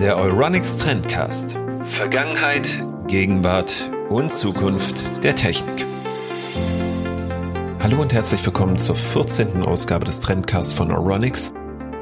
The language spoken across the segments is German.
Der Euronics Trendcast. Vergangenheit, Gegenwart und Zukunft der Technik. Hallo und herzlich willkommen zur 14. Ausgabe des Trendcasts von Euronics.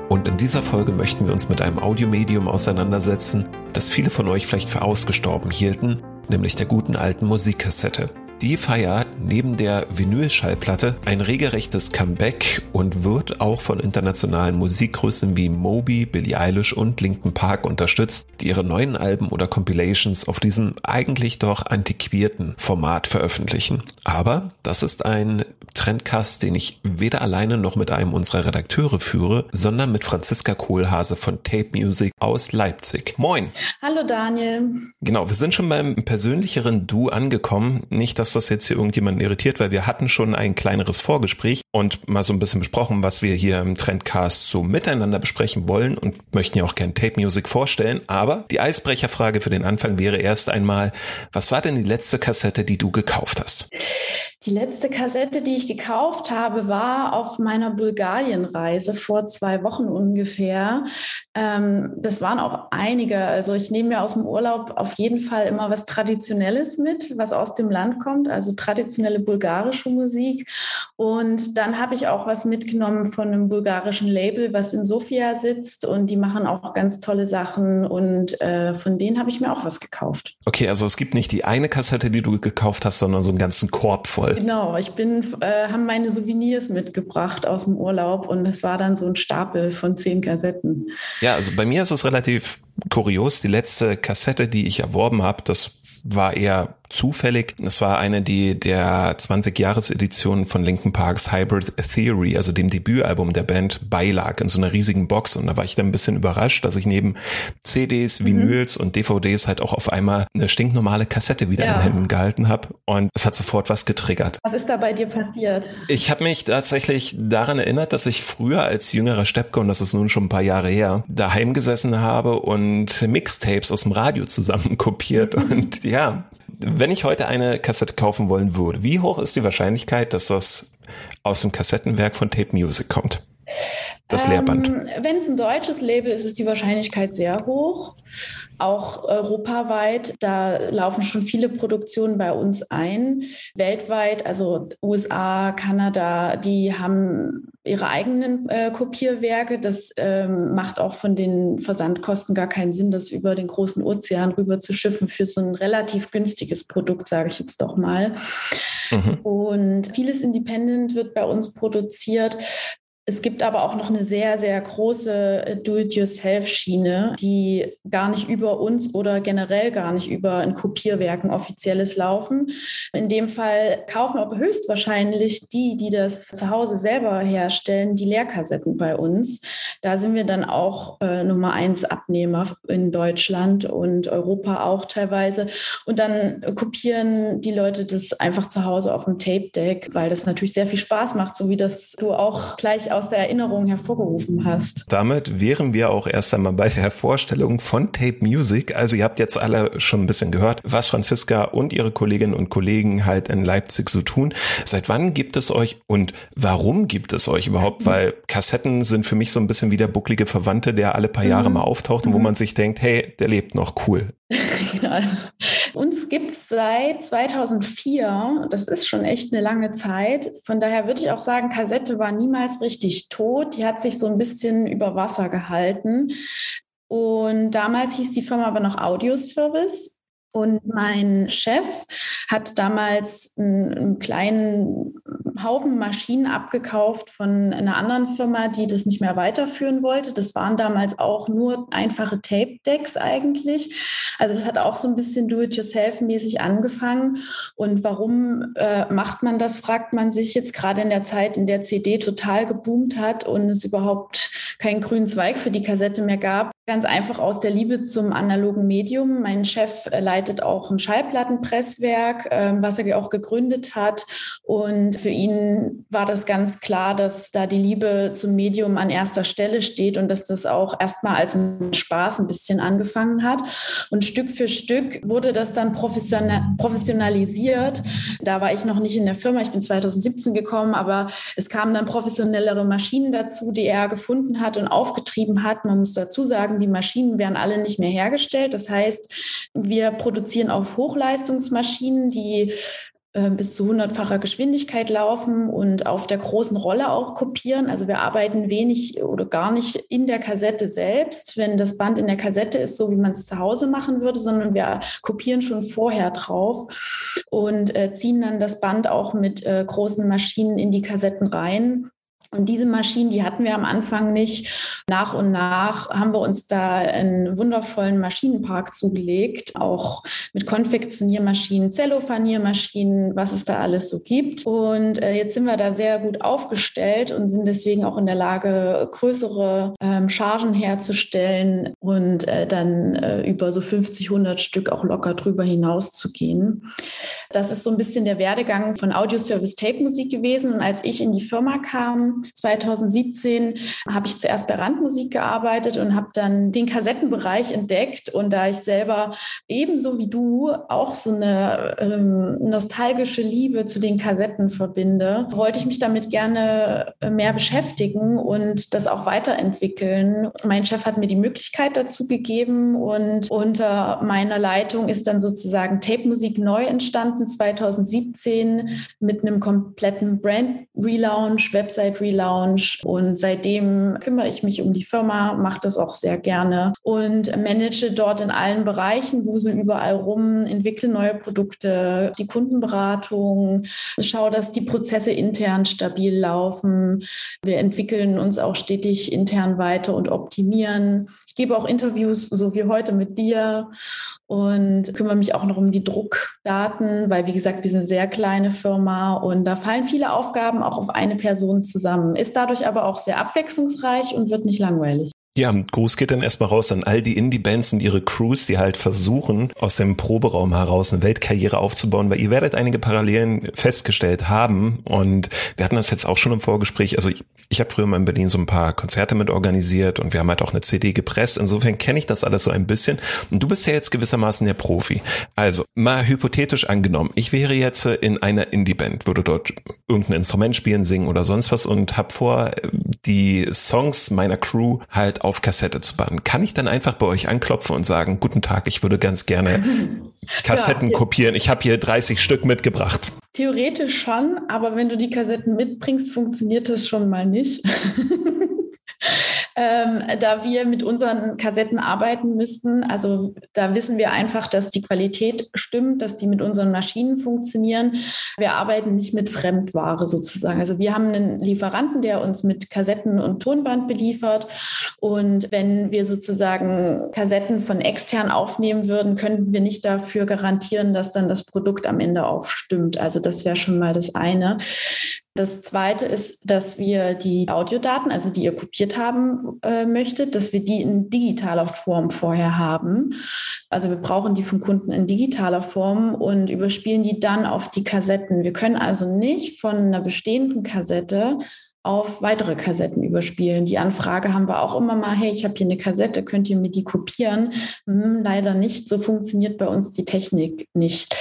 Und in dieser Folge möchten wir uns mit einem Audiomedium auseinandersetzen, das viele von euch vielleicht für ausgestorben hielten, nämlich der guten alten Musikkassette. Die feiert neben der Vinylschallplatte ein regelrechtes Comeback und wird auch von internationalen Musikgrößen wie Moby, Billie Eilish und Linkin Park unterstützt, die ihre neuen Alben oder Compilations auf diesem eigentlich doch antiquierten Format veröffentlichen. Aber das ist ein Trendcast, den ich weder alleine noch mit einem unserer Redakteure führe, sondern mit Franziska Kohlhase von Tape Music aus Leipzig. Moin. Hallo Daniel. Genau, wir sind schon beim persönlicheren Du angekommen. Nicht, dass dass das jetzt hier irgendjemanden irritiert, weil wir hatten schon ein kleineres Vorgespräch und mal so ein bisschen besprochen, was wir hier im Trendcast so miteinander besprechen wollen und möchten ja auch gerne Tape Music vorstellen. Aber die Eisbrecherfrage für den Anfang wäre erst einmal, was war denn die letzte Kassette, die du gekauft hast? Die letzte Kassette, die ich gekauft habe, war auf meiner Bulgarienreise vor zwei Wochen ungefähr. Ähm, das waren auch einige. Also ich nehme mir aus dem Urlaub auf jeden Fall immer was Traditionelles mit, was aus dem Land kommt, also traditionelle bulgarische Musik. Und dann habe ich auch was mitgenommen von einem bulgarischen Label, was in Sofia sitzt und die machen auch ganz tolle Sachen und äh, von denen habe ich mir auch was gekauft. Okay, also es gibt nicht die eine Kassette, die du gekauft hast, sondern so einen ganzen Korb voll. Genau, ich bin, äh, haben meine Souvenirs mitgebracht aus dem Urlaub und es war dann so ein Stapel von zehn Kassetten. Ja, also bei mir ist es relativ kurios. Die letzte Kassette, die ich erworben habe, das war eher zufällig. Es war eine die der 20-Jahres-Edition von Linkin Parks Hybrid Theory, also dem Debütalbum der Band, beilag in so einer riesigen Box. Und da war ich dann ein bisschen überrascht, dass ich neben CDs, mhm. Vinyls mhm. und DVDs halt auch auf einmal eine stinknormale Kassette wieder ja. in Händen gehalten habe. Und es hat sofort was getriggert. Was ist da bei dir passiert? Ich habe mich tatsächlich daran erinnert, dass ich früher als jüngerer Steppke, und das ist nun schon ein paar Jahre her, daheim gesessen habe und Mixtapes aus dem Radio zusammen kopiert. Und ja, wenn ich heute eine Kassette kaufen wollen würde, wie hoch ist die Wahrscheinlichkeit, dass das aus dem Kassettenwerk von Tape Music kommt? Das ähm, Lehrband. Wenn es ein deutsches Label ist, ist die Wahrscheinlichkeit sehr hoch auch europaweit. Da laufen schon viele Produktionen bei uns ein. Weltweit, also USA, Kanada, die haben ihre eigenen äh, Kopierwerke. Das ähm, macht auch von den Versandkosten gar keinen Sinn, das über den großen Ozean rüber zu schiffen für so ein relativ günstiges Produkt, sage ich jetzt doch mal. Mhm. Und vieles Independent wird bei uns produziert. Es gibt aber auch noch eine sehr, sehr große Do-it-yourself-Schiene, die gar nicht über uns oder generell gar nicht über ein Kopierwerk, ein offizielles laufen. In dem Fall kaufen aber höchstwahrscheinlich die, die das zu Hause selber herstellen, die Leerkassetten bei uns. Da sind wir dann auch äh, Nummer eins Abnehmer in Deutschland und Europa auch teilweise. Und dann kopieren die Leute das einfach zu Hause auf dem Tape-Deck, weil das natürlich sehr viel Spaß macht, so wie das du auch gleich aus der Erinnerung hervorgerufen hast. Damit wären wir auch erst einmal bei der Vorstellung von Tape Music. Also ihr habt jetzt alle schon ein bisschen gehört, was Franziska und ihre Kolleginnen und Kollegen halt in Leipzig so tun. Seit wann gibt es euch und warum gibt es euch überhaupt? Mhm. Weil Kassetten sind für mich so ein bisschen wie der bucklige Verwandte, der alle paar Jahre mhm. mal auftaucht und wo mhm. man sich denkt, hey, der lebt noch cool. genau. Also, uns gibt es seit 2004. Das ist schon echt eine lange Zeit. Von daher würde ich auch sagen, Kassette war niemals richtig tot. Die hat sich so ein bisschen über Wasser gehalten. Und damals hieß die Firma aber noch Audioservice. Und mein Chef hat damals einen, einen, kleinen Haufen Maschinen abgekauft von einer anderen Firma, die das nicht mehr weiterführen wollte. Das waren damals auch nur einfache Tape-Decks eigentlich. Also es hat auch so ein bisschen do-it-yourself-mäßig angefangen. Und warum äh, macht man das, fragt man sich jetzt gerade in der Zeit, in der CD total geboomt hat und es überhaupt keinen grünen Zweig für die Kassette mehr gab Ganz einfach aus der Liebe zum analogen Medium. Mein Chef äh, leitet auch ein Schallplattenpresswerk, ähm, was er auch gegründet hat. Und für ihn war das ganz klar, dass da die Liebe zum Medium an erster Stelle steht und dass das auch erstmal als ein Spaß ein bisschen angefangen hat. Und Stück für Stück wurde das dann professionalisiert. Da war ich noch nicht in der Firma. Ich bin 2017 gekommen, aber es kamen dann professionellere Maschinen dazu, die er gefunden hat und aufgetrieben hat. Man muss dazu sagen, sagen, die Maschinen werden alle nicht mehr hergestellt. Das heißt, wir produzieren auf Hochleistungsmaschinen, die äh, bis zu hundertfacher Geschwindigkeit laufen und auf der großen Rolle auch kopieren. Also wir arbeiten wenig oder gar nicht in der Kassette selbst, wenn das Band in der Kassette ist, so wie man es zu Hause machen würde, sondern wir kopieren schon vorher drauf und äh, ziehen dann das Band auch mit äh, großen Maschinen in die Kassetten rein. Und diese Maschinen, die hatten wir am Anfang nicht. Nach und nach haben wir uns da einen wundervollen Maschinenpark zugelegt, auch mit Konfektioniermaschinen, Zellophaniermaschinen, was es da alles so gibt. Und äh, jetzt sind wir da sehr gut aufgestellt und sind deswegen auch in der Lage, größere ähm, Chargen herzustellen und äh, dann äh, über so 50, 100 Stück auch locker drüber hinaus zu gehen. Das ist so ein bisschen der Werdegang von Audio Service Tape Musik gewesen. Und als ich in die Firma kam, 2017 habe ich zuerst bei Randmusik gearbeitet und habe dann den Kassettenbereich entdeckt. Und da ich selber ebenso wie du auch so eine ähm, nostalgische Liebe zu den Kassetten verbinde, wollte ich mich damit gerne mehr beschäftigen und das auch weiterentwickeln. Mein Chef hat mir die Möglichkeit dazu gegeben und unter meiner Leitung ist dann sozusagen Tape Musik neu entstanden 2017 mit einem kompletten Brand Relaunch, Relaunch Relaunch und seitdem kümmere ich mich um die Firma, mache das auch sehr gerne und manage dort in allen Bereichen, wusel überall rum, entwickle neue Produkte, die Kundenberatung, schaue, dass die Prozesse intern stabil laufen. Wir entwickeln uns auch stetig intern weiter und optimieren. Ich gebe auch Interviews, so wie heute mit dir und kümmere mich auch noch um die Druckdaten, weil wie gesagt, wir sind eine sehr kleine Firma und da fallen viele Aufgaben auch auf eine Person zusammen. Ist dadurch aber auch sehr abwechslungsreich und wird nicht langweilig. Ja, Gruß geht dann erstmal raus an all die Indie-Bands und ihre Crews, die halt versuchen, aus dem Proberaum heraus eine Weltkarriere aufzubauen, weil ihr werdet einige Parallelen festgestellt haben und wir hatten das jetzt auch schon im Vorgespräch. Also ich, ich habe früher mal in Berlin so ein paar Konzerte mit organisiert und wir haben halt auch eine CD gepresst. Insofern kenne ich das alles so ein bisschen. Und du bist ja jetzt gewissermaßen der Profi. Also mal hypothetisch angenommen, ich wäre jetzt in einer Indie-Band, würde dort irgendein Instrument spielen, singen oder sonst was und habe vor, die Songs meiner Crew halt auf Kassette zu bannen. Kann ich dann einfach bei euch anklopfen und sagen, guten Tag, ich würde ganz gerne Kassetten ja. kopieren. Ich habe hier 30 Stück mitgebracht. Theoretisch schon, aber wenn du die Kassetten mitbringst, funktioniert das schon mal nicht. ähm, da wir mit unseren Kassetten arbeiten müssten. Also da wissen wir einfach, dass die Qualität stimmt, dass die mit unseren Maschinen funktionieren. Wir arbeiten nicht mit Fremdware sozusagen. Also wir haben einen Lieferanten, der uns mit Kassetten und Tonband beliefert. Und wenn wir sozusagen Kassetten von extern aufnehmen würden, könnten wir nicht dafür garantieren, dass dann das Produkt am Ende auch stimmt. Also das wäre schon mal das eine. Das zweite ist, dass wir die Audiodaten, also die ihr kopiert haben äh, möchtet, dass wir die in digitaler Form vorher haben. Also wir brauchen die vom Kunden in digitaler Form und überspielen die dann auf die Kassetten. Wir können also nicht von einer bestehenden Kassette auf weitere Kassetten überspielen. Die Anfrage haben wir auch immer mal, hey, ich habe hier eine Kassette, könnt ihr mir die kopieren? Hm, leider nicht, so funktioniert bei uns die Technik nicht.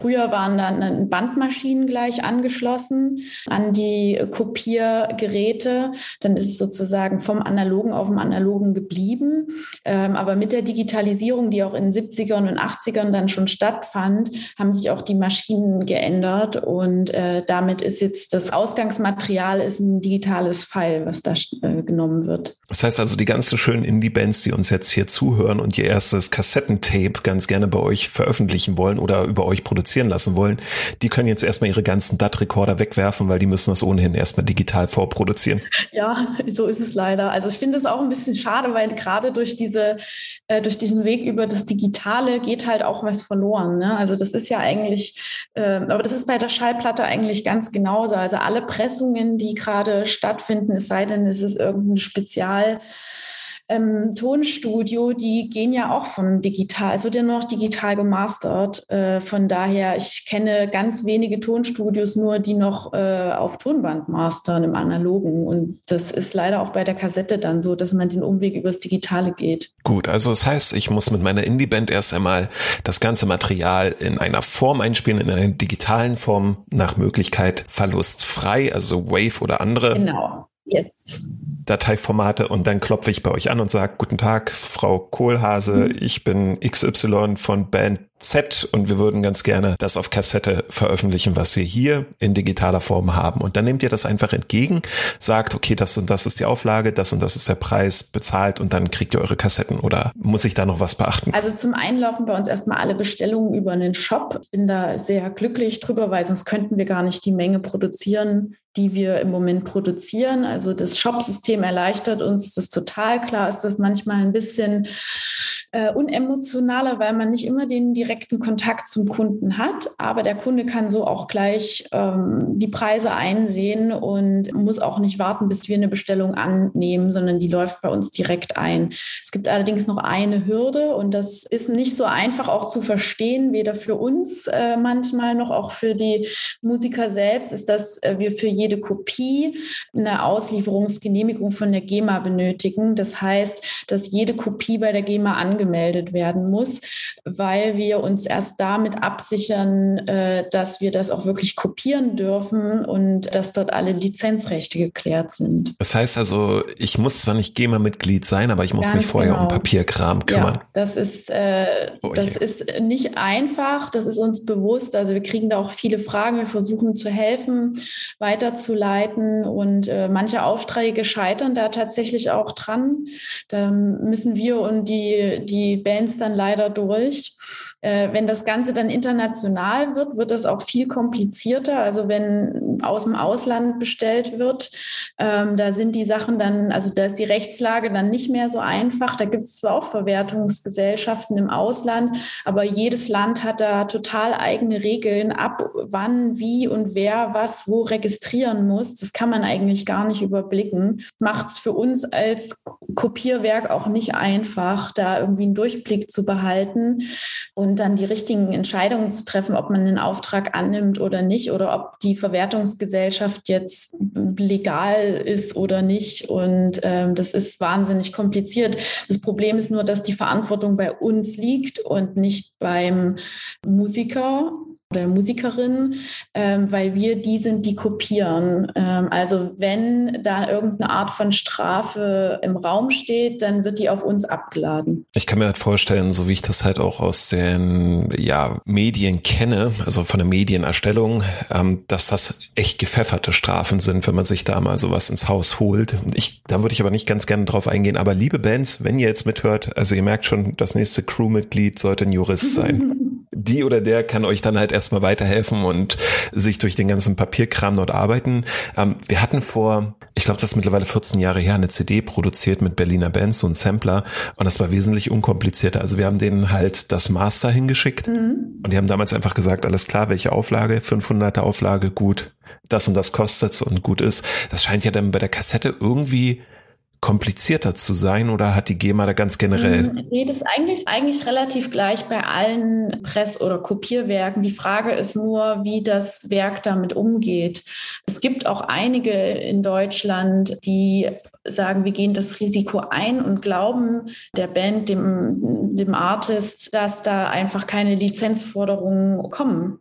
Früher waren dann Bandmaschinen gleich angeschlossen an die Kopiergeräte. Dann ist es sozusagen vom Analogen auf dem Analogen geblieben. Ähm, aber mit der Digitalisierung, die auch in den 70ern und 80ern dann schon stattfand, haben sich auch die Maschinen geändert. Und äh, damit ist jetzt das Ausgangsmaterial ist ein digitales File, was da äh, genommen wird. Das heißt also, die ganzen schönen Indie-Bands, die uns jetzt hier zuhören und ihr erstes Kassettentape ganz gerne bei euch veröffentlichen wollen oder über euch produzieren, produzieren lassen wollen, die können jetzt erstmal ihre ganzen DAT-Rekorder wegwerfen, weil die müssen das ohnehin erstmal digital vorproduzieren. Ja, so ist es leider. Also ich finde es auch ein bisschen schade, weil gerade durch diese, äh, durch diesen Weg über das Digitale geht halt auch was verloren. Ne? Also das ist ja eigentlich, äh, aber das ist bei der Schallplatte eigentlich ganz genauso. Also alle Pressungen, die gerade stattfinden, es sei denn, es ist irgendein Spezial ähm, Tonstudio, die gehen ja auch von digital. Es wird ja nur noch digital gemastert. Äh, von daher, ich kenne ganz wenige Tonstudios nur, die noch äh, auf Tonband mastern im Analogen. Und das ist leider auch bei der Kassette dann so, dass man den Umweg übers Digitale geht. Gut, also das heißt, ich muss mit meiner Indie-Band erst einmal das ganze Material in einer Form einspielen, in einer digitalen Form, nach Möglichkeit verlustfrei, also Wave oder andere. Genau. Jetzt. Dateiformate und dann klopfe ich bei euch an und sage, guten Tag, Frau Kohlhase, mhm. ich bin XY von Band Z und wir würden ganz gerne das auf Kassette veröffentlichen, was wir hier in digitaler Form haben. Und dann nehmt ihr das einfach entgegen, sagt, okay, das und das ist die Auflage, das und das ist der Preis, bezahlt und dann kriegt ihr eure Kassetten oder muss ich da noch was beachten? Also zum einen laufen bei uns erstmal alle Bestellungen über einen Shop. Ich bin da sehr glücklich drüber, weil sonst könnten wir gar nicht die Menge produzieren, die wir im Moment produzieren. Also das Shop-System erleichtert uns das total. Klar ist das manchmal ein bisschen äh, unemotionaler, weil man nicht immer den direkten Kontakt zum Kunden hat. Aber der Kunde kann so auch gleich ähm, die Preise einsehen und muss auch nicht warten, bis wir eine Bestellung annehmen, sondern die läuft bei uns direkt ein. Es gibt allerdings noch eine Hürde und das ist nicht so einfach auch zu verstehen, weder für uns äh, manchmal noch auch für die Musiker selbst, ist, dass äh, wir für jede Kopie eine Auslieferungsgenehmigung von der GEMA benötigen. Das heißt, dass jede Kopie bei der GEMA angemeldet werden muss, weil wir uns erst damit absichern, äh, dass wir das auch wirklich kopieren dürfen und dass dort alle Lizenzrechte geklärt sind. Das heißt also, ich muss zwar nicht GEMA-Mitglied sein, aber ich muss Ganz mich vorher genau. um Papierkram kümmern. Ja, das ist, äh, oh, das ist nicht einfach, das ist uns bewusst. Also wir kriegen da auch viele Fragen, wir versuchen zu helfen, weiterzuleiten und äh, manche Aufträge scheitern da tatsächlich auch dran. Da müssen wir und die, die Bands dann leider durch. Äh, wenn das Ganze dann international wird, wird das auch viel komplizierter. Also wenn aus dem Ausland bestellt wird, ähm, da sind die Sachen dann, also da ist die Rechtslage dann nicht mehr so einfach. Da gibt es zwar auch Verwertungsgesellschaften im Ausland, aber jedes Land hat da total eigene Regeln ab, wann, wie und wer was wo registrieren muss. Das kann man eigentlich gar nicht überblicken. Macht es für uns als Kopierwerk auch nicht einfach, da irgendwie einen Durchblick zu behalten. Und dann die richtigen Entscheidungen zu treffen, ob man den Auftrag annimmt oder nicht oder ob die Verwertungsgesellschaft jetzt legal ist oder nicht. Und ähm, das ist wahnsinnig kompliziert. Das Problem ist nur, dass die Verantwortung bei uns liegt und nicht beim Musiker oder Musikerin, ähm, weil wir die sind, die kopieren. Ähm, also wenn da irgendeine Art von Strafe im Raum steht, dann wird die auf uns abgeladen. Ich kann mir halt vorstellen, so wie ich das halt auch aus den ja, Medien kenne, also von der Medienerstellung, ähm, dass das echt gepfefferte Strafen sind, wenn man sich da mal sowas ins Haus holt. Ich, da würde ich aber nicht ganz gerne drauf eingehen. Aber liebe Bands, wenn ihr jetzt mithört, also ihr merkt schon, das nächste Crewmitglied sollte ein Jurist sein. die oder der kann euch dann halt erstmal weiterhelfen und sich durch den ganzen Papierkram dort arbeiten. Ähm, wir hatten vor, ich glaube, das ist mittlerweile 14 Jahre her, eine CD produziert mit Berliner Bands, so ein Sampler. Und das war wesentlich unkomplizierter. Also wir haben denen halt das Master hingeschickt mhm. und die haben damals einfach gesagt, alles klar, welche Auflage? 500er Auflage, gut. Das und das kostet's und gut ist. Das scheint ja dann bei der Kassette irgendwie komplizierter zu sein oder hat die GEMA da ganz generell? Mm, nee, das ist eigentlich, eigentlich relativ gleich bei allen Press- oder Kopierwerken. Die Frage ist nur, wie das Werk damit umgeht. Es gibt auch einige in Deutschland, die sagen, wir gehen das Risiko ein und glauben der Band, dem, dem Artist, dass da einfach keine Lizenzforderungen kommen.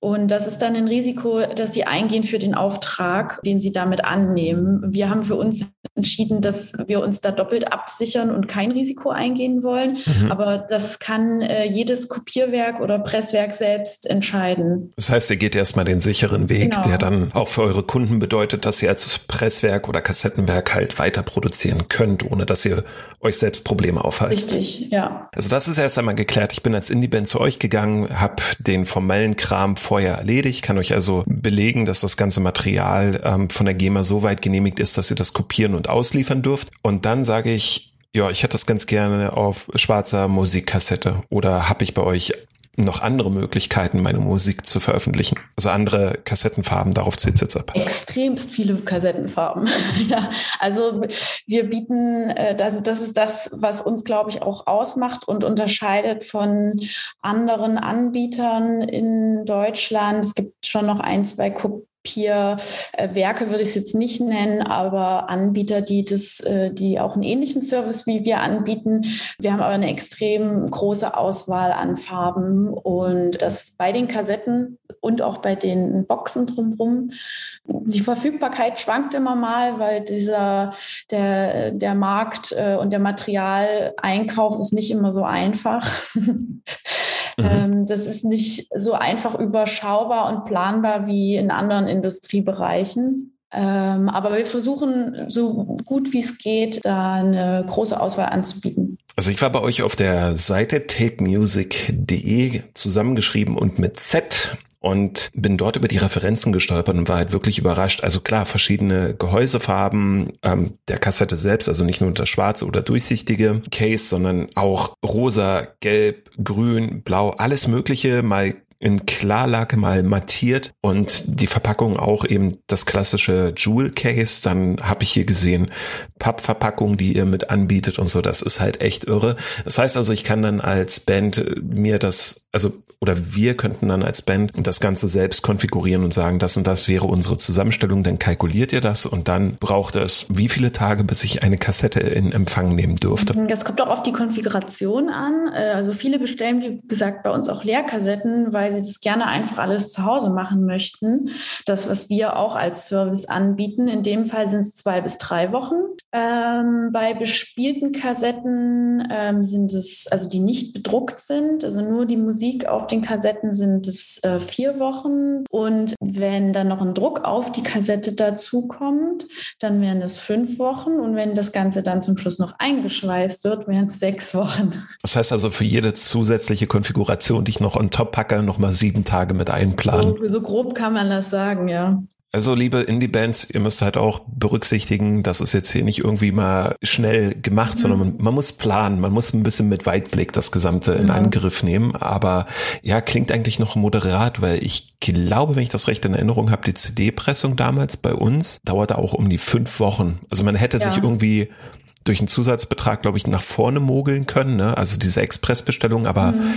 Und das ist dann ein Risiko, dass sie eingehen für den Auftrag, den sie damit annehmen. Wir haben für uns entschieden, dass wir uns da doppelt absichern und kein Risiko eingehen wollen. Mhm. Aber das kann äh, jedes Kopierwerk oder Presswerk selbst entscheiden. Das heißt, ihr geht erstmal den sicheren Weg, genau. der dann auch für eure Kunden bedeutet, dass ihr als Presswerk oder Kassettenwerk halt weiter produzieren könnt, ohne dass ihr euch selbst Probleme aufhalst. Richtig, ja. Also das ist erst einmal geklärt. Ich bin als Indie-Band zu euch gegangen, habe den formellen Kram vorher erledigt, kann euch also belegen, dass das ganze Material ähm, von der GEMA so weit genehmigt ist, dass ihr das kopieren und ausliefern dürft. Und dann sage ich, ja, ich hätte das ganz gerne auf schwarzer Musikkassette oder habe ich bei euch noch andere Möglichkeiten, meine Musik zu veröffentlichen? Also andere Kassettenfarben, darauf zählt jetzt ab. Extremst viele Kassettenfarben. ja, also wir bieten, das, das ist das, was uns, glaube ich, auch ausmacht und unterscheidet von anderen Anbietern in Deutschland. Es gibt schon noch ein, zwei Papierwerke würde ich es jetzt nicht nennen, aber Anbieter, die das, äh, die auch einen ähnlichen Service wie wir anbieten. Wir haben aber eine extrem große Auswahl an Farben und das bei den Kassetten und auch bei den Boxen drumherum. Die Verfügbarkeit schwankt immer mal, weil dieser der, der Markt äh, und der Materialeinkauf ist nicht immer so einfach. Mhm. Ähm, das ist nicht so einfach überschaubar und planbar wie in anderen Industriebereichen. Ähm, aber wir versuchen so gut wie es geht, da eine große Auswahl anzubieten. Also ich war bei euch auf der Seite tapemusic.de zusammengeschrieben und mit Z und bin dort über die Referenzen gestolpert und war halt wirklich überrascht. Also klar, verschiedene Gehäusefarben ähm, der Kassette selbst, also nicht nur das schwarze oder durchsichtige Case, sondern auch rosa, gelb, grün, blau, alles mögliche, mal in Klarlage mal mattiert und die Verpackung auch eben das klassische Jewel Case. Dann habe ich hier gesehen Pappverpackung, die ihr mit anbietet und so. Das ist halt echt irre. Das heißt also, ich kann dann als Band mir das, also oder wir könnten dann als Band das Ganze selbst konfigurieren und sagen, das und das wäre unsere Zusammenstellung. Dann kalkuliert ihr das und dann braucht es wie viele Tage, bis ich eine Kassette in Empfang nehmen dürfte. Das kommt auch auf die Konfiguration an. Äh, also viele bestellen, wie gesagt, bei uns auch Leerkassetten, weil weil sie das gerne einfach alles zu Hause machen möchten. Das, was wir auch als Service anbieten. In dem Fall sind es zwei bis drei Wochen. Ähm, bei bespielten Kassetten ähm, sind es, also die nicht bedruckt sind, also nur die Musik auf den Kassetten sind es äh, vier Wochen. Und wenn dann noch ein Druck auf die Kassette dazukommt, dann wären es fünf Wochen. Und wenn das Ganze dann zum Schluss noch eingeschweißt wird, wären es sechs Wochen. Das heißt also für jede zusätzliche Konfiguration, die ich noch on top packe, noch mal sieben Tage mit einplanen. So, so grob kann man das sagen, ja. Also liebe Indie-Bands, ihr müsst halt auch berücksichtigen, das ist jetzt hier nicht irgendwie mal schnell gemacht, mhm. sondern man, man, muss planen, man muss ein bisschen mit Weitblick das Gesamte in ja. Angriff nehmen. Aber ja, klingt eigentlich noch moderat, weil ich glaube, wenn ich das recht in Erinnerung habe, die CD-Pressung damals bei uns dauerte auch um die fünf Wochen. Also man hätte ja. sich irgendwie durch einen Zusatzbetrag, glaube ich, nach vorne mogeln können, ne? also diese Expressbestellung, aber mhm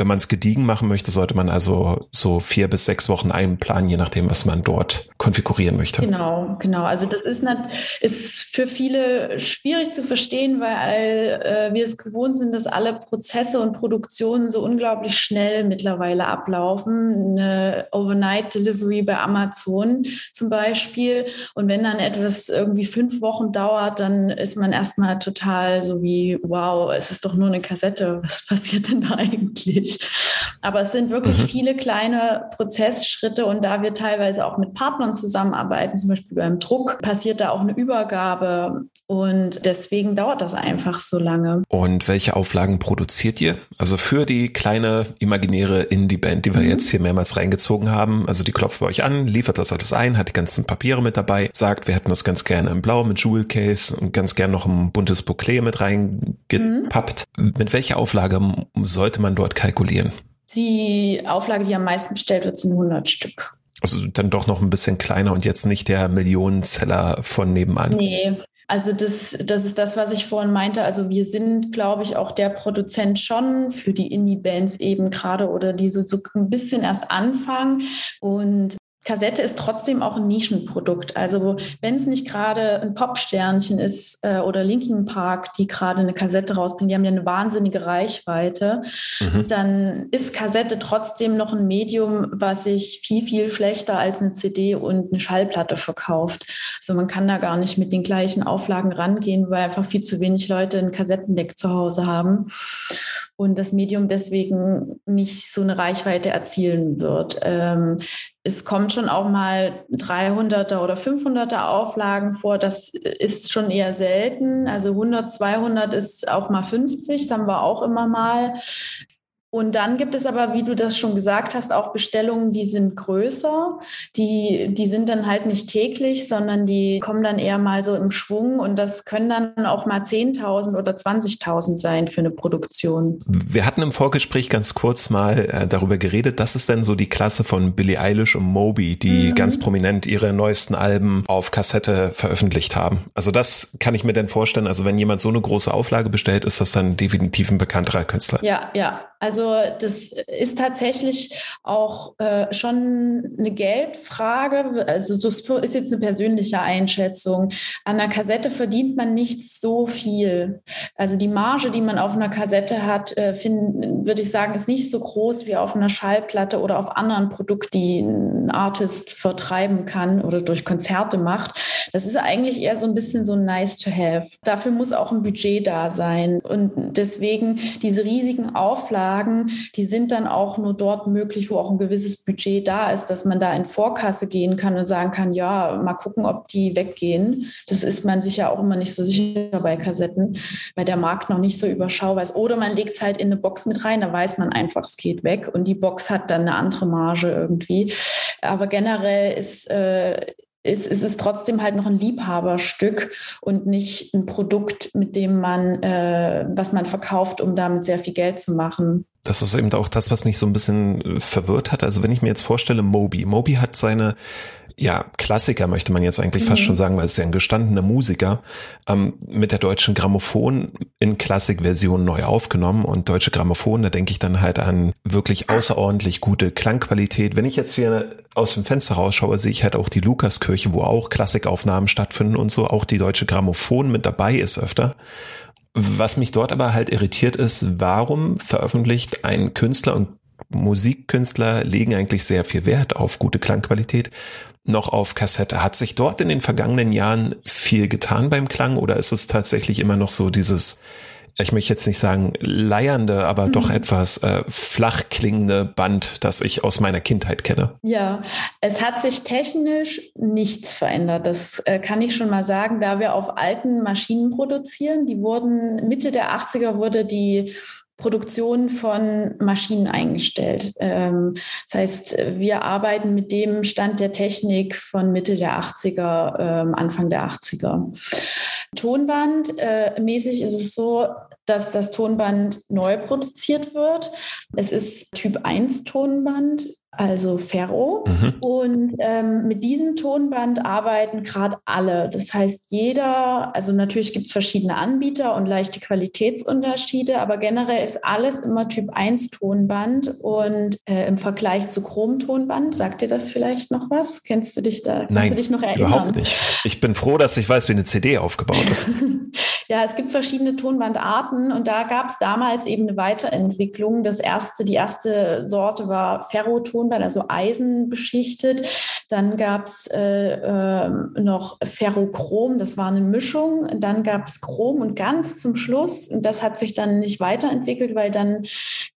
wenn man es gediegen machen möchte, sollte man also so vier bis sechs Wochen einplanen, je nachdem, was man dort konfigurieren möchte. Genau, genau. Also das ist, nicht, ist für viele schwierig zu verstehen, weil äh, wir es gewohnt sind, dass alle Prozesse und Produktionen so unglaublich schnell mittlerweile ablaufen. Eine Overnight Delivery bei Amazon zum Beispiel. Und wenn dann etwas irgendwie fünf Wochen dauert, dann ist man erstmal total so wie, wow, es ist doch nur eine Kassette. Was passiert denn da eigentlich? Aber es sind wirklich mhm. viele kleine Prozessschritte und da wir teilweise auch mit Partnern zusammenarbeiten, zum Beispiel beim Druck, passiert da auch eine Übergabe und deswegen dauert das einfach so lange. Und welche Auflagen produziert ihr? Also für die kleine imaginäre Indie-Band, die wir mhm. jetzt hier mehrmals reingezogen haben. Also die klopft bei euch an, liefert das alles ein, hat die ganzen Papiere mit dabei, sagt, wir hätten das ganz gerne in Blau mit Jewel Case und ganz gerne noch ein buntes Bouclé mit reingepappt. Mhm. Mit welcher Auflage sollte man dort kalkulieren? Die Auflage, die am meisten bestellt wird, sind 100 Stück. Also dann doch noch ein bisschen kleiner und jetzt nicht der Millionenseller von nebenan. Nee, also das, das ist das, was ich vorhin meinte. Also wir sind, glaube ich, auch der Produzent schon für die Indie-Bands eben gerade oder die so, so ein bisschen erst anfangen. Und Kassette ist trotzdem auch ein Nischenprodukt. Also wenn es nicht gerade ein Popsternchen ist äh, oder Linkin Park, die gerade eine Kassette rausbringen, die haben ja eine wahnsinnige Reichweite, mhm. dann ist Kassette trotzdem noch ein Medium, was sich viel, viel schlechter als eine CD und eine Schallplatte verkauft. Also man kann da gar nicht mit den gleichen Auflagen rangehen, weil einfach viel zu wenig Leute ein Kassettendeck zu Hause haben und das Medium deswegen nicht so eine Reichweite erzielen wird. Ähm, es kommt schon auch mal 300er oder 500er Auflagen vor. Das ist schon eher selten. Also 100, 200 ist auch mal 50. Das haben wir auch immer mal. Und dann gibt es aber, wie du das schon gesagt hast, auch Bestellungen, die sind größer. Die, die sind dann halt nicht täglich, sondern die kommen dann eher mal so im Schwung. Und das können dann auch mal 10.000 oder 20.000 sein für eine Produktion. Wir hatten im Vorgespräch ganz kurz mal äh, darüber geredet. Das ist denn so die Klasse von Billie Eilish und Moby, die mhm. ganz prominent ihre neuesten Alben auf Kassette veröffentlicht haben. Also das kann ich mir denn vorstellen. Also wenn jemand so eine große Auflage bestellt, ist das dann definitiv ein bekannterer Künstler. Ja, ja. Also das ist tatsächlich auch äh, schon eine Geldfrage. Also so ist jetzt eine persönliche Einschätzung. An einer Kassette verdient man nicht so viel. Also die Marge, die man auf einer Kassette hat, äh, würde ich sagen, ist nicht so groß wie auf einer Schallplatte oder auf anderen Produkten, die ein Artist vertreiben kann oder durch Konzerte macht. Das ist eigentlich eher so ein bisschen so nice to have. Dafür muss auch ein Budget da sein. Und deswegen diese riesigen Auflagen Auflagen, die sind dann auch nur dort möglich, wo auch ein gewisses Budget da ist, dass man da in Vorkasse gehen kann und sagen kann, ja, mal gucken, ob die weggehen. Das ist man sich ja auch immer nicht so sicher bei Kassetten, weil der Markt noch nicht so überschaubar ist. Oder man legt es halt in eine Box mit rein, da weiß man einfach, es geht weg und die Box hat dann eine andere Marge irgendwie. Aber generell ist, äh, ist, ist es trotzdem halt noch ein Liebhaberstück und nicht ein Produkt, mit dem man, äh, was man verkauft, um damit sehr viel Geld zu machen. Das ist eben auch das, was mich so ein bisschen äh, verwirrt hat. Also wenn ich mir jetzt vorstelle, Moby. Moby hat seine ja, Klassiker möchte man jetzt eigentlich mhm. fast schon sagen, weil es ist ja ein gestandener Musiker, ähm, mit der deutschen Grammophon in Klassikversion neu aufgenommen und deutsche Grammophon, da denke ich dann halt an wirklich außerordentlich gute Klangqualität. Wenn ich jetzt hier aus dem Fenster rausschaue, sehe ich halt auch die Lukaskirche, wo auch Klassikaufnahmen stattfinden und so, auch die deutsche Grammophon mit dabei ist öfter. Was mich dort aber halt irritiert ist, warum veröffentlicht ein Künstler und Musikkünstler legen eigentlich sehr viel Wert auf gute Klangqualität noch auf Kassette. Hat sich dort in den vergangenen Jahren viel getan beim Klang oder ist es tatsächlich immer noch so dieses, ich möchte jetzt nicht sagen leiernde, aber mhm. doch etwas äh, flach klingende Band, das ich aus meiner Kindheit kenne? Ja, es hat sich technisch nichts verändert. Das äh, kann ich schon mal sagen, da wir auf alten Maschinen produzieren. Die wurden Mitte der 80er wurde die Produktion von Maschinen eingestellt. Ähm, das heißt, wir arbeiten mit dem Stand der Technik von Mitte der 80er, ähm, Anfang der 80er. Tonband äh, ist es so, dass das Tonband neu produziert wird. Es ist Typ 1 Tonband also Ferro. Mhm. Und ähm, mit diesem Tonband arbeiten gerade alle. Das heißt, jeder, also natürlich gibt es verschiedene Anbieter und leichte Qualitätsunterschiede, aber generell ist alles immer Typ 1 Tonband. Und äh, im Vergleich zu Chrom-Tonband, sagt dir das vielleicht noch was? Kennst du dich da? Nein, dich noch erinnern? überhaupt nicht. Ich bin froh, dass ich weiß, wie eine CD aufgebaut ist. ja, es gibt verschiedene Tonbandarten und da gab es damals eben eine Weiterentwicklung. Das erste, die erste Sorte war Ferroton. Tonband, also Eisen beschichtet. Dann gab es äh, äh, noch Ferrochrom, das war eine Mischung. Dann gab es Chrom und ganz zum Schluss, und das hat sich dann nicht weiterentwickelt, weil dann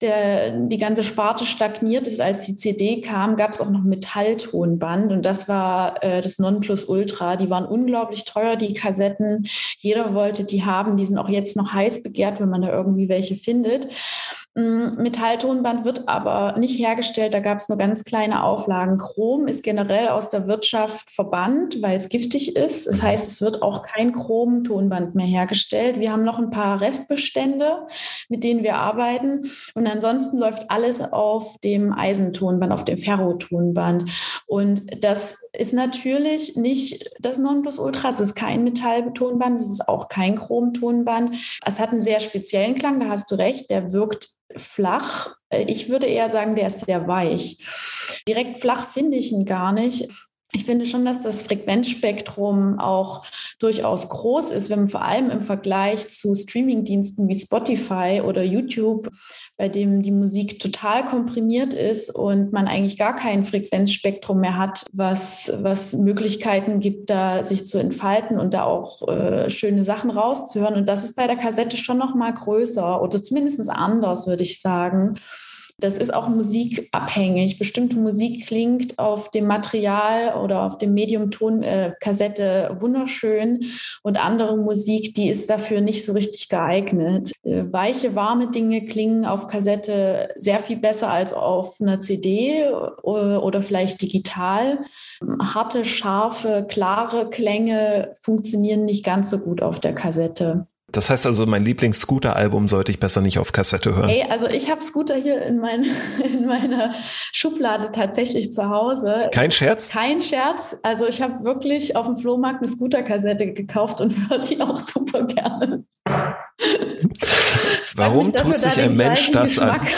der, die ganze Sparte stagniert ist. Als die CD kam, gab es auch noch Metalltonband und das war äh, das Nonplusultra. Die waren unglaublich teuer, die Kassetten. Jeder wollte die haben. Die sind auch jetzt noch heiß begehrt, wenn man da irgendwie welche findet. Mm, Metalltonband wird aber nicht hergestellt, da gab es nur ganz kleine Auflagen. Chrom ist generell aus der Wirtschaft verbannt, weil es giftig ist. Das heißt, es wird auch kein Chrom-Tonband mehr hergestellt. Wir haben noch ein paar Restbestände, mit denen wir arbeiten. Und ansonsten läuft alles auf dem Eisentonband, auf dem Ferrotonband. Und das ist natürlich nicht das Nonplusultra. Es ist kein Metalltonband, es ist auch kein Chromtonband. Es hat einen sehr speziellen Klang, da hast du recht. Der wirkt flach. Äh, ich würde eher sagen, der ist sehr weich. Direkt flach finde ich ihn gar nicht. Ich finde schon, dass das Frequenzspektrum auch durchaus groß ist, wenn man vor allem im Vergleich zu Streamingdiensten wie Spotify oder YouTube, bei dem die Musik total komprimiert ist und man eigentlich gar kein Frequenzspektrum mehr hat, was, was Möglichkeiten gibt, da sich zu entfalten und da auch äh, schöne Sachen rauszuhören. Und das ist bei der Kassette schon noch mal größer oder zumindest anders, würde ich sagen. Das ist auch musikabhängig. Bestimmte Musik klingt auf dem Material oder auf dem Medium-Ton äh, Kassette wunderschön und andere Musik, die ist dafür nicht so richtig geeignet. Äh, weiche, warme Dinge klingen auf Kassette sehr viel besser als auf einer CD äh, oder vielleicht digital. Harte, scharfe, klare Klänge funktionieren nicht ganz so gut auf der Kassette. Das heißt also, mein Lieblings-Scooter-Album sollte ich besser nicht auf Kassette hören. Hey, also ich habe Scooter hier in, mein, in meiner Schublade tatsächlich zu Hause. Kein Scherz? Kein Scherz. Also ich habe wirklich auf dem Flohmarkt eine Scooter-Kassette gekauft und höre die auch super gerne. Warum tut sich ein Mensch das an?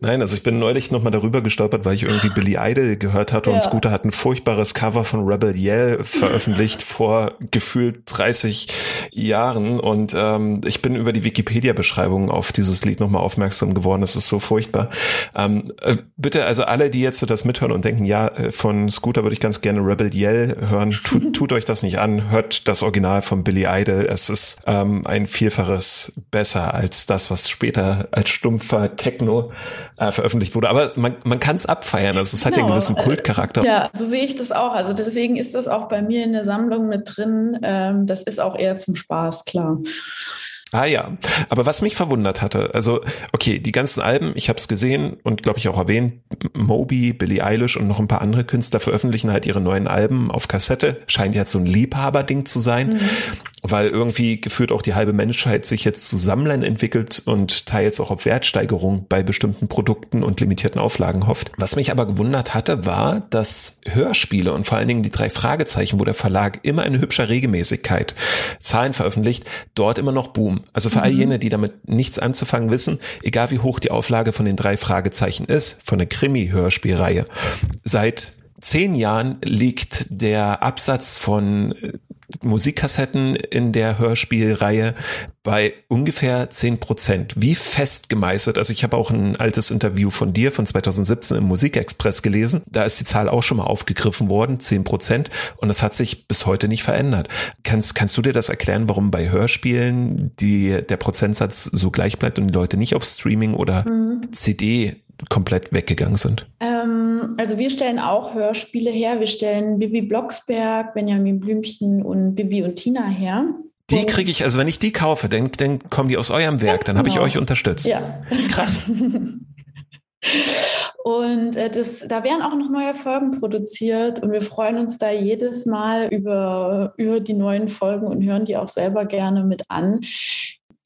Nein, also ich bin neulich nochmal darüber gestolpert, weil ich irgendwie Billy Idol gehört hatte ja. und Scooter hat ein furchtbares Cover von Rebel Yell veröffentlicht vor gefühlt 30 Jahren und ähm, ich bin über die Wikipedia-Beschreibung auf dieses Lied nochmal aufmerksam geworden. Das ist so furchtbar. Ähm, äh, bitte, also alle, die jetzt so das mithören und denken, ja, äh, von Scooter würde ich ganz gerne Rebel Yell hören, tut, tut euch das nicht an, hört das Original von Billy Idol. Es ist ähm, ein Vielfaches besser als das, was später als stumpfer Techno Techno äh, veröffentlicht wurde. Aber man, man kann es abfeiern. Also es genau. hat ja einen genau. gewissen Kultcharakter. Ja, so sehe ich das auch. Also deswegen ist das auch bei mir in der Sammlung mit drin. Ähm, das ist auch eher zum Spaß, klar. Ah ja, aber was mich verwundert hatte, also okay, die ganzen Alben, ich habe es gesehen und glaube ich auch erwähnt, Moby, Billie Eilish und noch ein paar andere Künstler veröffentlichen halt ihre neuen Alben auf Kassette. Scheint ja so ein Liebhaberding zu sein. Mhm weil irgendwie geführt auch die halbe Menschheit sich jetzt zu Sammlern entwickelt und teils auch auf Wertsteigerung bei bestimmten Produkten und limitierten Auflagen hofft. Was mich aber gewundert hatte, war, dass Hörspiele und vor allen Dingen die drei Fragezeichen, wo der Verlag immer in hübscher Regelmäßigkeit Zahlen veröffentlicht, dort immer noch Boom. Also für mhm. all jene, die damit nichts anzufangen wissen, egal wie hoch die Auflage von den drei Fragezeichen ist, von der Krimi-Hörspielreihe, seit zehn Jahren liegt der Absatz von Musikkassetten in der Hörspielreihe bei ungefähr zehn Prozent. Wie fest gemeißelt? Also ich habe auch ein altes Interview von dir von 2017 im Musikexpress gelesen. Da ist die Zahl auch schon mal aufgegriffen worden, zehn Prozent. Und das hat sich bis heute nicht verändert. Kannst, kannst du dir das erklären, warum bei Hörspielen die, der Prozentsatz so gleich bleibt und die Leute nicht auf Streaming oder mhm. CD komplett weggegangen sind? Ähm, also wir stellen auch Hörspiele her. Wir stellen Bibi Blocksberg, Benjamin Blümchen und Bibi und Tina her. Die kriege ich, also wenn ich die kaufe, dann, dann kommen die aus eurem Werk, dann habe ich genau. euch unterstützt. Ja. Krass. Und äh, das, da werden auch noch neue Folgen produziert und wir freuen uns da jedes Mal über, über die neuen Folgen und hören die auch selber gerne mit an.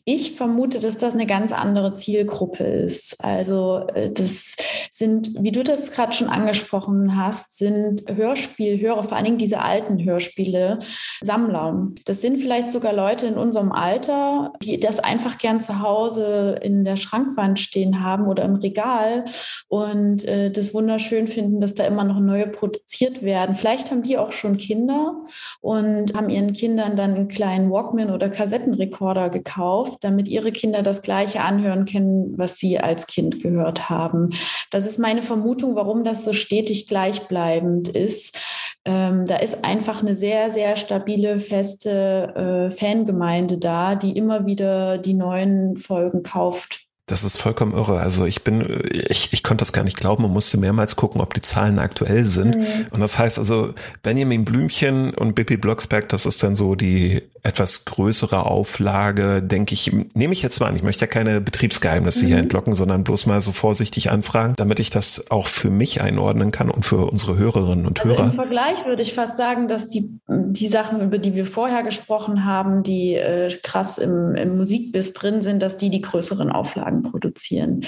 Ich vermute, dass das eine ganz andere Zielgruppe ist. Also äh, das sind, wie du das gerade schon angesprochen hast, sind Hörspielhörer, vor allen Dingen diese alten Hörspiele, Sammler. Das sind vielleicht sogar Leute in unserem Alter, die das einfach gern zu Hause in der Schrankwand stehen haben oder im Regal und äh, das wunderschön finden, dass da immer noch neue produziert werden. Vielleicht haben die auch schon Kinder und haben ihren Kindern dann einen kleinen Walkman oder Kassettenrekorder gekauft auf, damit ihre Kinder das Gleiche anhören können, was sie als Kind gehört haben. Das ist meine Vermutung, warum das so stetig gleichbleibend ist. Ähm, da ist einfach eine sehr, sehr stabile, feste äh, Fangemeinde da, die immer wieder die neuen Folgen kauft. Das ist vollkommen irre. Also ich bin, ich, ich konnte das gar nicht glauben und musste mehrmals gucken, ob die Zahlen aktuell sind. Mhm. Und das heißt also, Benjamin Blümchen und Bibi Blocksberg, das ist dann so die etwas größere Auflage, denke ich, nehme ich jetzt mal an. Ich möchte ja keine Betriebsgeheimnisse mhm. hier entlocken, sondern bloß mal so vorsichtig anfragen, damit ich das auch für mich einordnen kann und für unsere Hörerinnen und also Hörer. Im Vergleich würde ich fast sagen, dass die, die Sachen, über die wir vorher gesprochen haben, die äh, krass im, im Musikbiss drin sind, dass die die größeren Auflagen produzieren.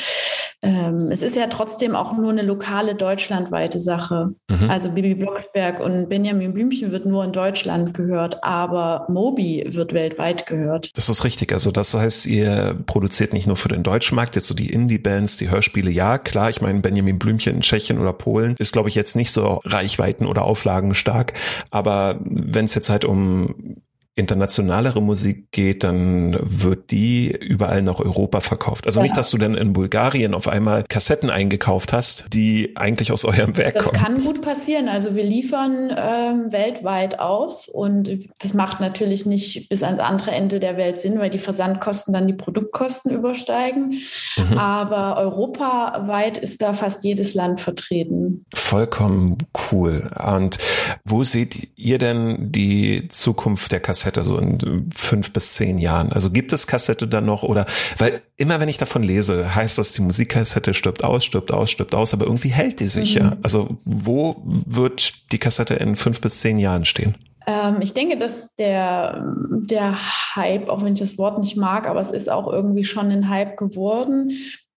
Ähm, es ist ja trotzdem auch nur eine lokale deutschlandweite Sache. Mhm. Also Bibi Blocksberg und Benjamin Blümchen wird nur in Deutschland gehört, aber Moby Hobby wird weltweit gehört. Das ist richtig. Also das heißt, ihr produziert nicht nur für den deutschen Markt, jetzt so die Indie-Bands, die Hörspiele, ja, klar. Ich meine, Benjamin Blümchen in Tschechien oder Polen ist, glaube ich, jetzt nicht so Reichweiten oder Auflagen stark. Aber wenn es jetzt halt um internationalere Musik geht, dann wird die überall nach Europa verkauft. Also ja. nicht, dass du dann in Bulgarien auf einmal Kassetten eingekauft hast, die eigentlich aus eurem Werk das kommen. Das kann gut passieren. Also wir liefern ähm, weltweit aus und das macht natürlich nicht bis ans andere Ende der Welt Sinn, weil die Versandkosten dann die Produktkosten übersteigen. Mhm. Aber europaweit ist da fast jedes Land vertreten. Vollkommen cool. Und wo seht ihr denn die Zukunft der Kassette? Kassette so in fünf bis zehn Jahren? Also gibt es Kassette dann noch oder, weil immer wenn ich davon lese, heißt das, die Musikkassette stirbt aus, stirbt aus, stirbt aus, aber irgendwie hält die sich mhm. ja. Also wo wird die Kassette in fünf bis zehn Jahren stehen? Ähm, ich denke, dass der, der Hype, auch wenn ich das Wort nicht mag, aber es ist auch irgendwie schon ein Hype geworden,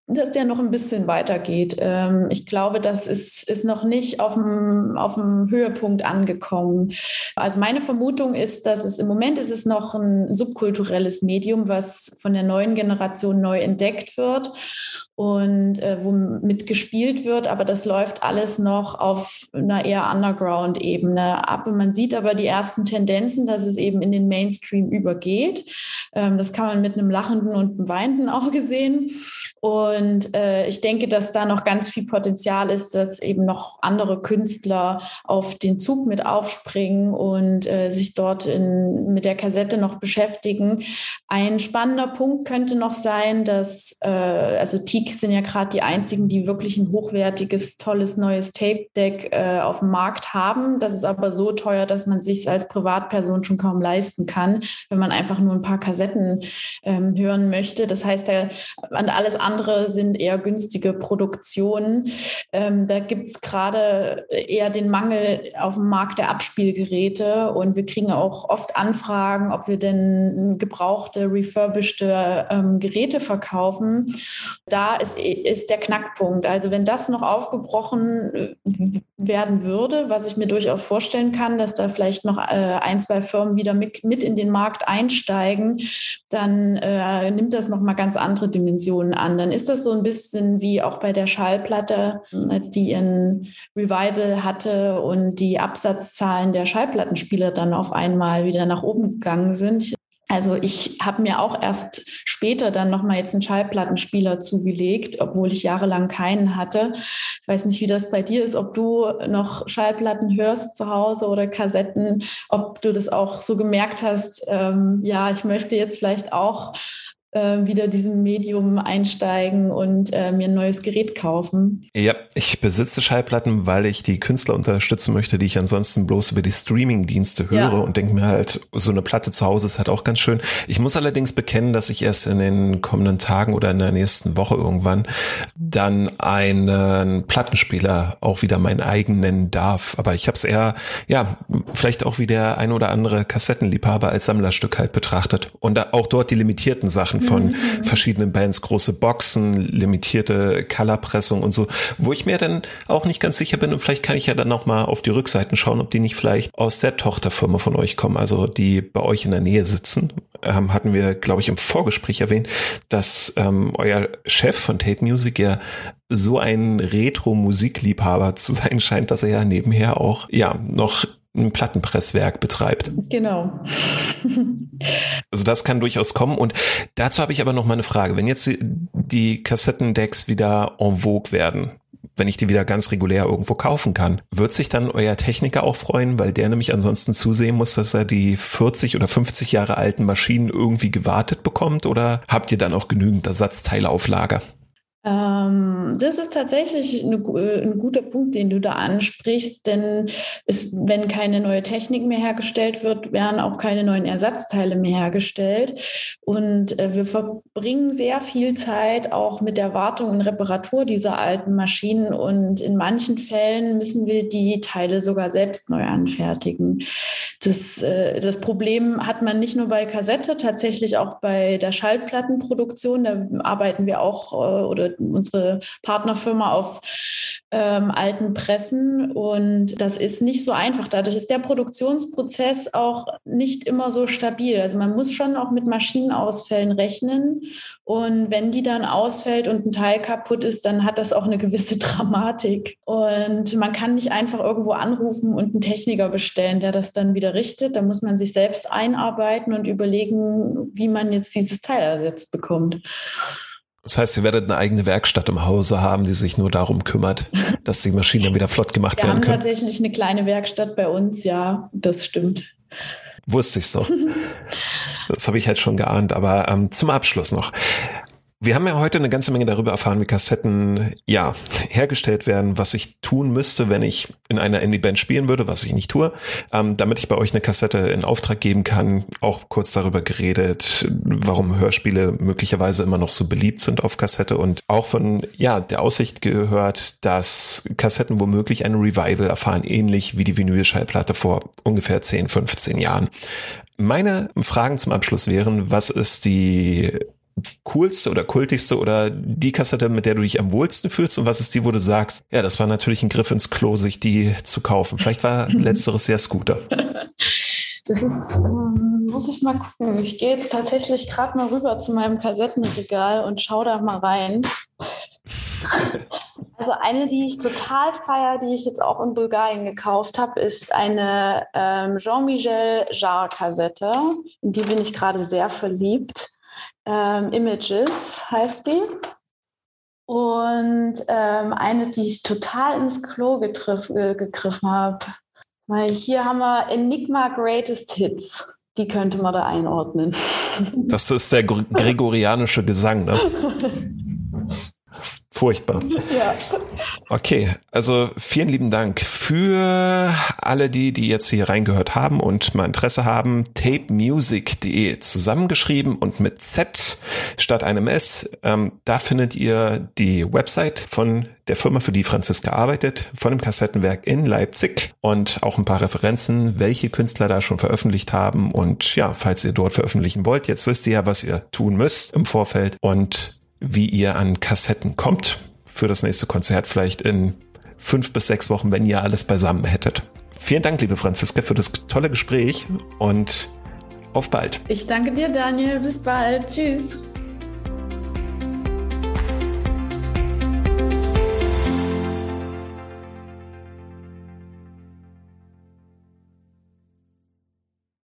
dass der noch ein bisschen weitergeht. Ähm, ich glaube, das ist, ist noch nicht auf dem, Höhepunkt angekommen. Also meine Vermutung ist, dass es im Moment ist es noch ein subkulturelles Medium, was von der neuen Generation neu entdeckt wird und äh, womit gespielt wird, aber das läuft alles noch auf einer eher Underground-Ebene ab. Und man sieht aber die ersten Tendenzen, dass es eben in den Mainstream übergeht. Ähm, das kann man mit einem lachenden und einem weinenden Auge sehen. Und äh, ich denke, dass da noch ganz viel Potenzial ist, dass eben noch andere Künstler auf den Zug mit aufspringen und äh, sich dort in, mit der Kassette noch beschäftigen. Ein spannender Punkt könnte noch sein, dass äh, also Teak sind ja gerade die einzigen, die wirklich ein hochwertiges, tolles neues Tape-Deck äh, auf dem Markt haben. Das ist aber so teuer, dass man sich als Privatperson schon kaum leisten kann, wenn man einfach nur ein paar Kassetten ähm, hören möchte. Das heißt, der, alles andere sind eher günstige Produktionen. Ähm, da gibt es gerade eher den Mangel auf dem Markt der Abspielgeräte und wir kriegen auch oft Anfragen, ob wir denn gebrauchte, refurbischte ähm, Geräte verkaufen. Da ist, ist der Knackpunkt. Also wenn das noch aufgebrochen äh, werden würde, was ich mir durchaus vorstellen kann, dass da vielleicht noch äh, ein, zwei Firmen wieder mit, mit in den Markt einsteigen, dann äh, nimmt das nochmal ganz andere Dimensionen an dann ist das so ein bisschen wie auch bei der Schallplatte, als die ihren Revival hatte und die Absatzzahlen der Schallplattenspieler dann auf einmal wieder nach oben gegangen sind. Also ich habe mir auch erst später dann nochmal jetzt einen Schallplattenspieler zugelegt, obwohl ich jahrelang keinen hatte. Ich weiß nicht, wie das bei dir ist, ob du noch Schallplatten hörst zu Hause oder Kassetten, ob du das auch so gemerkt hast, ähm, ja, ich möchte jetzt vielleicht auch wieder diesem Medium einsteigen und äh, mir ein neues Gerät kaufen. Ja, ich besitze Schallplatten, weil ich die Künstler unterstützen möchte, die ich ansonsten bloß über die Streaming-Dienste höre ja. und denke mir halt, so eine Platte zu Hause ist halt auch ganz schön. Ich muss allerdings bekennen, dass ich erst in den kommenden Tagen oder in der nächsten Woche irgendwann dann einen Plattenspieler auch wieder mein eigen nennen darf. Aber ich habe es eher, ja, vielleicht auch wie der ein oder andere Kassettenliebhaber als Sammlerstück halt betrachtet. Und auch dort die limitierten Sachen von mhm. verschiedenen Bands, große Boxen, limitierte Colorpressung und so, wo ich mir dann auch nicht ganz sicher bin und vielleicht kann ich ja dann noch mal auf die Rückseiten schauen, ob die nicht vielleicht aus der Tochterfirma von euch kommen, also die bei euch in der Nähe sitzen. Ähm, hatten wir, glaube ich, im Vorgespräch erwähnt, dass ähm, euer Chef von Tape Music ja so ein Retro-Musikliebhaber zu sein scheint, dass er ja nebenher auch ja noch ein Plattenpresswerk betreibt. Genau. also das kann durchaus kommen. Und dazu habe ich aber noch mal eine Frage. Wenn jetzt die Kassettendecks wieder en vogue werden, wenn ich die wieder ganz regulär irgendwo kaufen kann. Wird sich dann euer Techniker auch freuen, weil der nämlich ansonsten zusehen muss, dass er die 40 oder 50 Jahre alten Maschinen irgendwie gewartet bekommt? Oder habt ihr dann auch genügend Ersatzteile auf Lager? Ähm, das ist tatsächlich eine, äh, ein guter Punkt, den du da ansprichst, denn es, wenn keine neue Technik mehr hergestellt wird, werden auch keine neuen Ersatzteile mehr hergestellt. Und äh, wir verbringen sehr viel Zeit auch mit der Wartung und Reparatur dieser alten Maschinen und in manchen Fällen müssen wir die Teile sogar selbst neu anfertigen. Das, äh, das Problem hat man nicht nur bei Kassette, tatsächlich auch bei der Schallplattenproduktion. Da arbeiten wir auch oder oder unsere Partnerfirma auf ähm, alten Pressen. Und das ist nicht so einfach. Dadurch ist der Produktionsprozess auch nicht immer so stabil. Also man muss schon auch mit Maschinenausfällen rechnen. Und wenn die dann ausfällt und ein Teil kaputt ist, dann hat das auch eine gewisse Dramatik. Und man kann nicht einfach irgendwo anrufen und einen Techniker bestellen, der das dann wieder richtet. Da muss man sich selbst einarbeiten und überlegen, wie man jetzt dieses Teil ersetzt bekommt. Das heißt, ihr werdet eine eigene Werkstatt im Hause haben, die sich nur darum kümmert, dass die Maschinen dann wieder flott gemacht Wir werden können. Wir haben tatsächlich eine kleine Werkstatt bei uns, ja, das stimmt. Wusste ich so. Das habe ich halt schon geahnt. Aber ähm, zum Abschluss noch. Wir haben ja heute eine ganze Menge darüber erfahren, wie Kassetten ja hergestellt werden, was ich tun müsste, wenn ich in einer Indie-Band spielen würde, was ich nicht tue, ähm, damit ich bei euch eine Kassette in Auftrag geben kann. Auch kurz darüber geredet, warum Hörspiele möglicherweise immer noch so beliebt sind auf Kassette und auch von ja der Aussicht gehört, dass Kassetten womöglich ein Revival erfahren, ähnlich wie die Vinylschallplatte vor ungefähr 10, 15 Jahren. Meine Fragen zum Abschluss wären, was ist die coolste oder kultigste oder die Kassette, mit der du dich am wohlsten fühlst und was ist die, wo du sagst, ja, das war natürlich ein Griff ins Klo, sich die zu kaufen. Vielleicht war letzteres sehr Scooter. Das ist, ähm, muss ich mal gucken. Ich gehe jetzt tatsächlich gerade mal rüber zu meinem Kassettenregal und schaue da mal rein. Also eine, die ich total feier, die ich jetzt auch in Bulgarien gekauft habe, ist eine ähm, Jean-Michel Jarre-Kassette. In die bin ich gerade sehr verliebt ähm, Images heißt die. Und ähm, eine, die ich total ins Klo getriff, äh, gegriffen habe. Weil hier haben wir Enigma Greatest Hits. Die könnte man da einordnen. Das ist der gregorianische Gesang, ne? Furchtbar. Ja. Okay, also vielen lieben Dank für alle die, die jetzt hier reingehört haben und mal Interesse haben. tapemusic.de zusammengeschrieben und mit Z statt einem S. Ähm, da findet ihr die Website von der Firma, für die Franziska arbeitet, von dem Kassettenwerk in Leipzig und auch ein paar Referenzen, welche Künstler da schon veröffentlicht haben. Und ja, falls ihr dort veröffentlichen wollt, jetzt wisst ihr ja, was ihr tun müsst im Vorfeld und wie ihr an Kassetten kommt für das nächste Konzert, vielleicht in fünf bis sechs Wochen, wenn ihr alles beisammen hättet. Vielen Dank, liebe Franziska, für das tolle Gespräch und auf bald. Ich danke dir, Daniel. Bis bald. Tschüss.